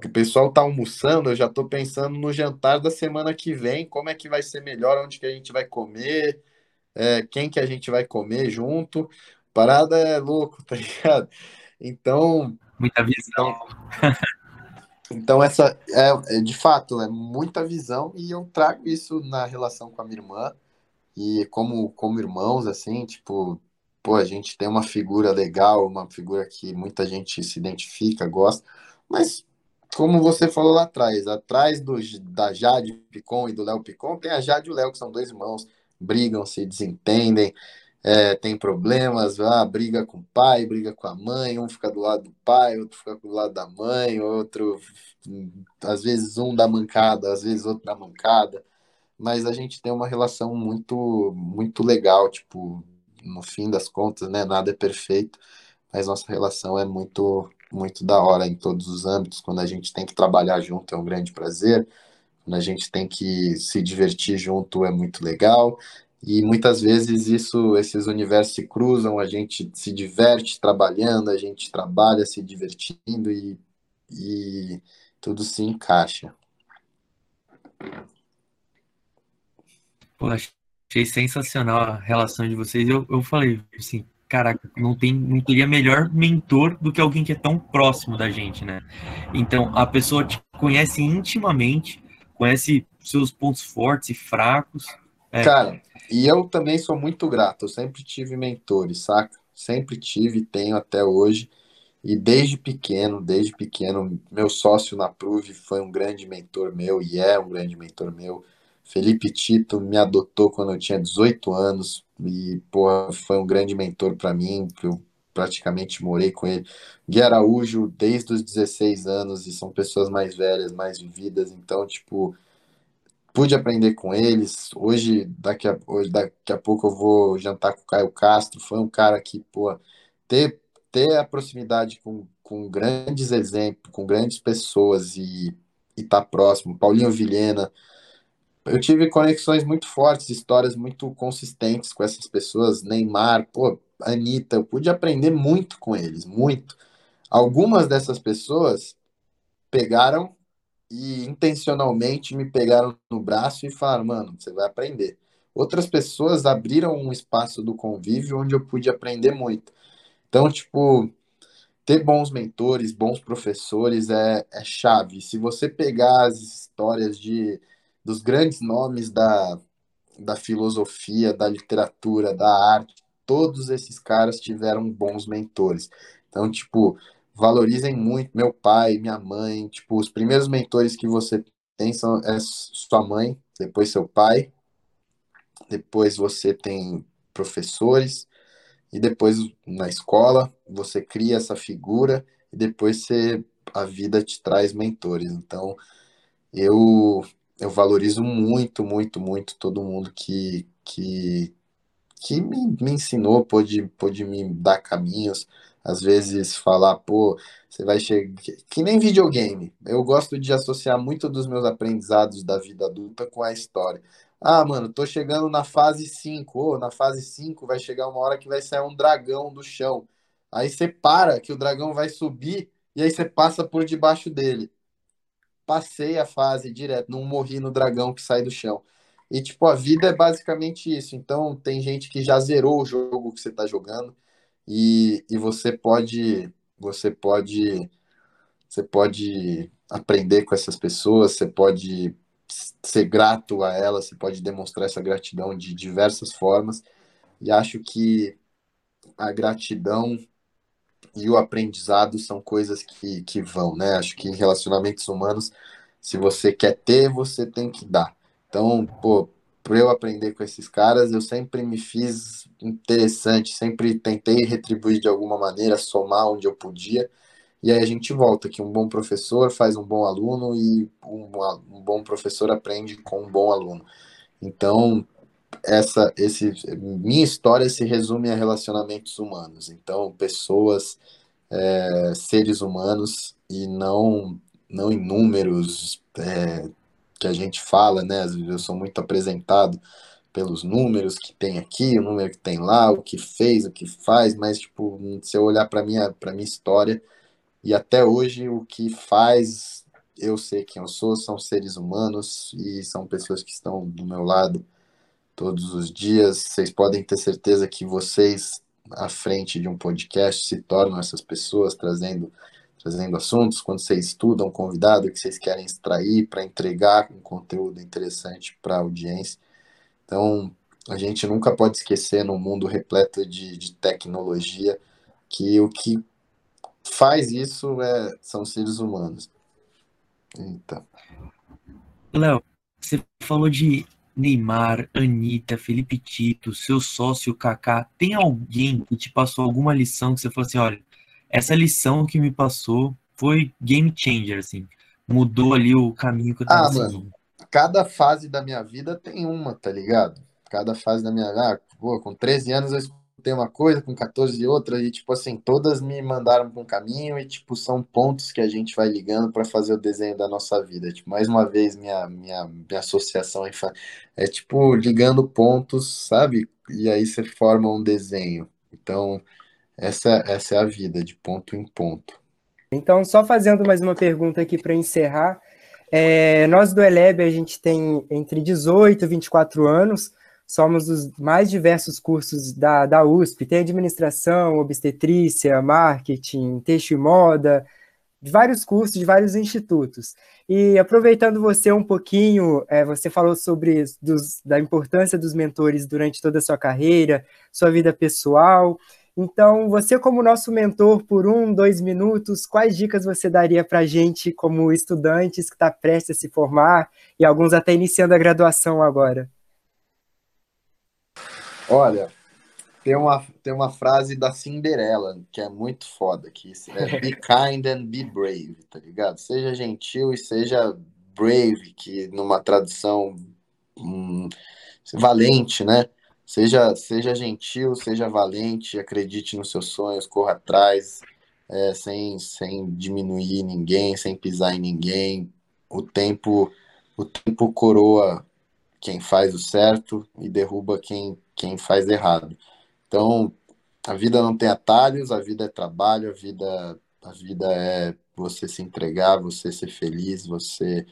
o pessoal tá almoçando, eu já estou pensando no jantar da semana que vem, como é que vai ser melhor, onde que a gente vai comer, é, quem que a gente vai comer junto. Parada é louco, (laughs) tá ligado? Então. Muita visão. Então, essa é, é, de fato, é muita visão, e eu trago isso na relação com a minha irmã, e como, como irmãos, assim, tipo, pô, a gente tem uma figura legal, uma figura que muita gente se identifica, gosta, mas como você falou lá atrás, atrás do, da Jade Picon e do Léo Picon, tem a Jade e o Léo, que são dois irmãos, brigam, se desentendem, é, tem problemas, ah, briga com o pai, briga com a mãe, um fica do lado do pai, outro fica do lado da mãe, outro, às vezes um dá mancada, às vezes outro dá mancada, mas a gente tem uma relação muito, muito legal, tipo, no fim das contas, né, nada é perfeito, mas nossa relação é muito, muito da hora em todos os âmbitos, quando a gente tem que trabalhar junto é um grande prazer, quando a gente tem que se divertir junto é muito legal, e muitas vezes isso, esses universos se cruzam, a gente se diverte trabalhando, a gente trabalha se divertindo e, e tudo se encaixa. Pô, achei sensacional a relação de vocês. Eu, eu falei assim, caraca, não tem, não teria melhor mentor do que alguém que é tão próximo da gente, né? Então, a pessoa te conhece intimamente, conhece seus pontos fortes e fracos. É. Cara, e eu também sou muito grato, eu sempre tive mentores, saca? Sempre tive tenho até hoje. E desde pequeno, desde pequeno, meu sócio na Prove foi um grande mentor meu e é um grande mentor meu. Felipe Tito me adotou quando eu tinha 18 anos e pô, foi um grande mentor para mim, eu praticamente morei com ele. Gui Araújo desde os 16 anos e são pessoas mais velhas, mais vividas, então tipo, pude aprender com eles. Hoje, daqui a, hoje, daqui a pouco eu vou jantar com o Caio Castro. Foi um cara que, pô, ter, ter a proximidade com, com grandes exemplos, com grandes pessoas e estar tá próximo. Paulinho Vilhena. Eu tive conexões muito fortes, histórias muito consistentes com essas pessoas. Neymar, pô, Anitta, eu pude aprender muito com eles, muito. Algumas dessas pessoas pegaram e intencionalmente me pegaram no braço e falaram, mano, você vai aprender. Outras pessoas abriram um espaço do convívio onde eu pude aprender muito. Então, tipo, ter bons mentores, bons professores é, é chave. Se você pegar as histórias de, dos grandes nomes da, da filosofia, da literatura, da arte, todos esses caras tiveram bons mentores. Então, tipo, valorizem muito meu pai, minha mãe, tipo, os primeiros mentores que você tem são é sua mãe, depois seu pai, depois você tem professores e depois na escola você cria essa figura e depois você a vida te traz mentores. Então, eu eu valorizo muito, muito, muito todo mundo que que que me, me ensinou, pôde, pôde me dar caminhos, às vezes falar, pô, você vai chegar. Que nem videogame. Eu gosto de associar muito dos meus aprendizados da vida adulta com a história. Ah, mano, tô chegando na fase 5. Oh, na fase 5 vai chegar uma hora que vai sair um dragão do chão. Aí você para, que o dragão vai subir, e aí você passa por debaixo dele. Passei a fase direto, não morri no dragão que sai do chão. E, tipo, a vida é basicamente isso. Então, tem gente que já zerou o jogo que você tá jogando e, e você pode você pode você pode aprender com essas pessoas, você pode ser grato a elas, você pode demonstrar essa gratidão de diversas formas. E acho que a gratidão e o aprendizado são coisas que, que vão, né? Acho que em relacionamentos humanos, se você quer ter, você tem que dar. Então, pô, por eu aprender com esses caras, eu sempre me fiz interessante, sempre tentei retribuir de alguma maneira, somar onde eu podia. E aí a gente volta que um bom professor faz um bom aluno e um, bom professor aprende com um bom aluno. Então, essa esse minha história se resume a relacionamentos humanos. Então, pessoas, é, seres humanos e não não em números, é, que a gente fala, né? Eu sou muito apresentado pelos números que tem aqui, o número que tem lá, o que fez, o que faz, mas tipo, se eu olhar para minha para minha história e até hoje o que faz eu sei quem eu sou, são seres humanos e são pessoas que estão do meu lado todos os dias. Vocês podem ter certeza que vocês à frente de um podcast se tornam essas pessoas trazendo trazendo assuntos, quando vocês estudam um convidado que vocês querem extrair para entregar um conteúdo interessante para a audiência. Então, a gente nunca pode esquecer num mundo repleto de, de tecnologia que o que faz isso é, são seres humanos. Eita. Léo, você falou de Neymar, Anitta, Felipe Tito, seu sócio Kaká. Tem alguém que te passou alguma lição que você falou assim, olha, essa lição que me passou foi game changer, assim. Mudou ali o caminho que eu tava ah, seguindo. Mano, cada fase da minha vida tem uma, tá ligado? Cada fase da minha vida. Ah, pô, com 13 anos eu escutei uma coisa, com 14 outra, e tipo assim, todas me mandaram para um caminho e tipo, são pontos que a gente vai ligando para fazer o desenho da nossa vida. Tipo, mais uma vez, minha, minha, minha associação é, é tipo ligando pontos, sabe? E aí você forma um desenho. Então, essa, essa é a vida, de ponto em ponto. Então, só fazendo mais uma pergunta aqui para encerrar. É, nós do Eleb, a gente tem entre 18 e 24 anos, somos os mais diversos cursos da, da USP, tem administração, obstetrícia, marketing, texto e moda, vários cursos de vários institutos. E aproveitando você um pouquinho, é, você falou sobre dos, da importância dos mentores durante toda a sua carreira, sua vida pessoal, então, você, como nosso mentor, por um, dois minutos, quais dicas você daria para a gente, como estudantes que está prestes a se formar e alguns até iniciando a graduação agora? Olha, tem uma, tem uma frase da Cinderela que é muito foda, que é be kind and be brave, tá ligado? Seja gentil e seja brave, que numa tradução hum, valente, né? Seja, seja gentil, seja valente, acredite nos seus sonhos, corra atrás, é, sem, sem diminuir ninguém, sem pisar em ninguém. O tempo, o tempo coroa quem faz o certo e derruba quem, quem faz errado. Então, a vida não tem atalhos, a vida é trabalho, a vida, a vida é você se entregar, você ser feliz, você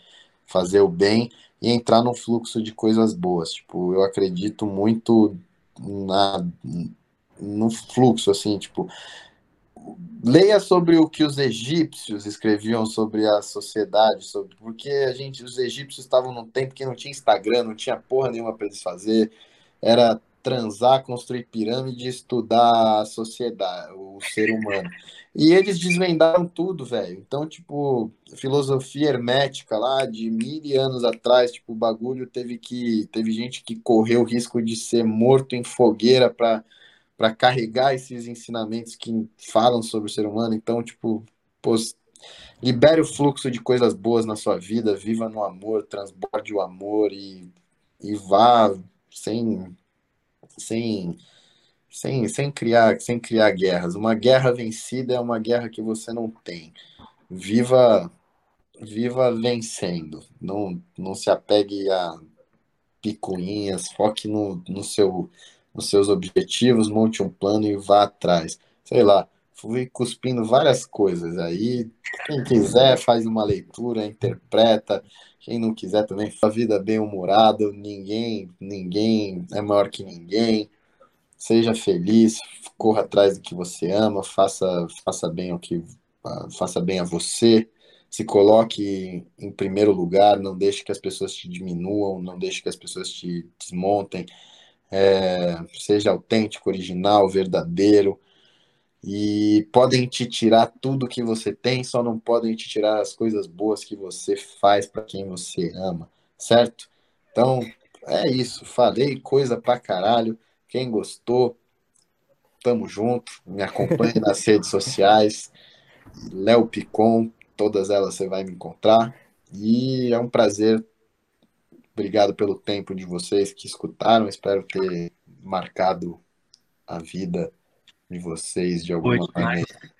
fazer o bem e entrar num fluxo de coisas boas. Tipo, eu acredito muito na no fluxo assim, tipo, leia sobre o que os egípcios escreviam sobre a sociedade, sobre porque a gente, os egípcios estavam num tempo que não tinha Instagram, não tinha porra nenhuma para eles fazer, era transar, construir pirâmide, estudar a sociedade, o ser humano. E eles desvendaram tudo, velho. Então, tipo, filosofia hermética lá de mil anos atrás, tipo, o bagulho teve que. Teve gente que correu o risco de ser morto em fogueira para para carregar esses ensinamentos que falam sobre o ser humano. Então, tipo, libere o fluxo de coisas boas na sua vida, viva no amor, transborde o amor e, e vá sem sem sem, sem, criar, sem criar guerras. Uma guerra vencida é uma guerra que você não tem. Viva viva vencendo. Não, não se apegue a picuinhas, foque no, no seu, nos seus objetivos, monte um plano e vá atrás. Sei lá, fui cuspindo várias coisas aí. Quem quiser faz uma leitura, interpreta. Quem não quiser também, a vida bem humorada. Ninguém, ninguém é maior que ninguém. Seja feliz, corra atrás do que você ama, faça, faça bem o que faça bem a você, se coloque em primeiro lugar, não deixe que as pessoas te diminuam, não deixe que as pessoas te desmontem. É, seja autêntico, original, verdadeiro. E podem te tirar tudo que você tem, só não podem te tirar as coisas boas que você faz para quem você ama, certo? Então, é isso. Falei coisa pra caralho. Quem gostou, tamo junto. Me acompanhe nas (laughs) redes sociais. Léo Picon, todas elas você vai me encontrar. E é um prazer. Obrigado pelo tempo de vocês que escutaram. Espero ter marcado a vida de vocês de alguma Foi demais. maneira.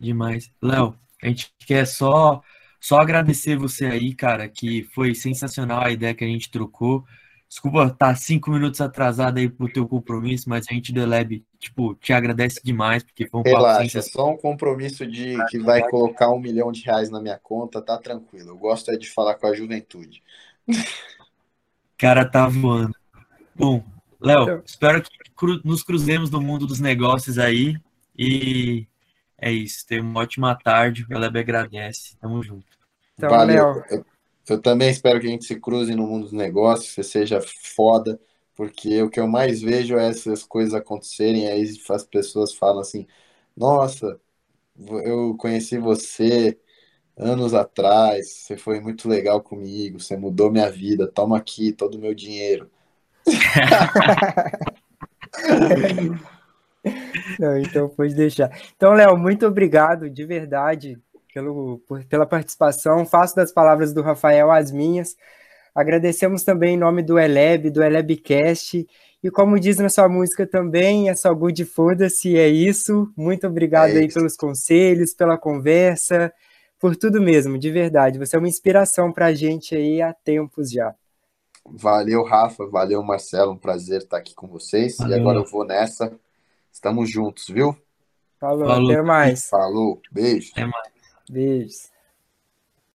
Demais. Léo, a gente quer só só agradecer você aí, cara, que foi sensacional a ideia que a gente trocou. Desculpa estar tá cinco minutos atrasado aí pro teu compromisso, mas a gente do Lab, tipo, te agradece demais, porque foi um Relaxa, é só um compromisso de que vai colocar um milhão de reais na minha conta, tá tranquilo. Eu gosto é de falar com a juventude. Cara, tá voando. Bom, Léo, então- espero que nos cruzemos no mundo dos negócios aí e é isso. Tenha uma ótima tarde. O Lab agradece. Tamo junto. Então, Valeu. Léo. Eu também espero que a gente se cruze no mundo dos negócios, você seja foda, porque o que eu mais vejo é essas coisas acontecerem, aí as pessoas falam assim, nossa, eu conheci você anos atrás, você foi muito legal comigo, você mudou minha vida, toma aqui todo o meu dinheiro. (laughs) Não, então pode deixar. Então, Léo, muito obrigado de verdade pelo, por, pela participação. Faço das palavras do Rafael as minhas. Agradecemos também em nome do Eleb, do Elebcast. E como diz na sua música também, é só good foda-se, é isso. Muito obrigado é aí pelos conselhos, pela conversa, por tudo mesmo, de verdade. Você é uma inspiração para a gente aí há tempos já. Valeu, Rafa. Valeu, Marcelo. Um prazer estar aqui com vocês. Valeu. E agora eu vou nessa. Estamos juntos, viu? Falou, Falou. até mais. Falou, beijo. Até mais. Beijos.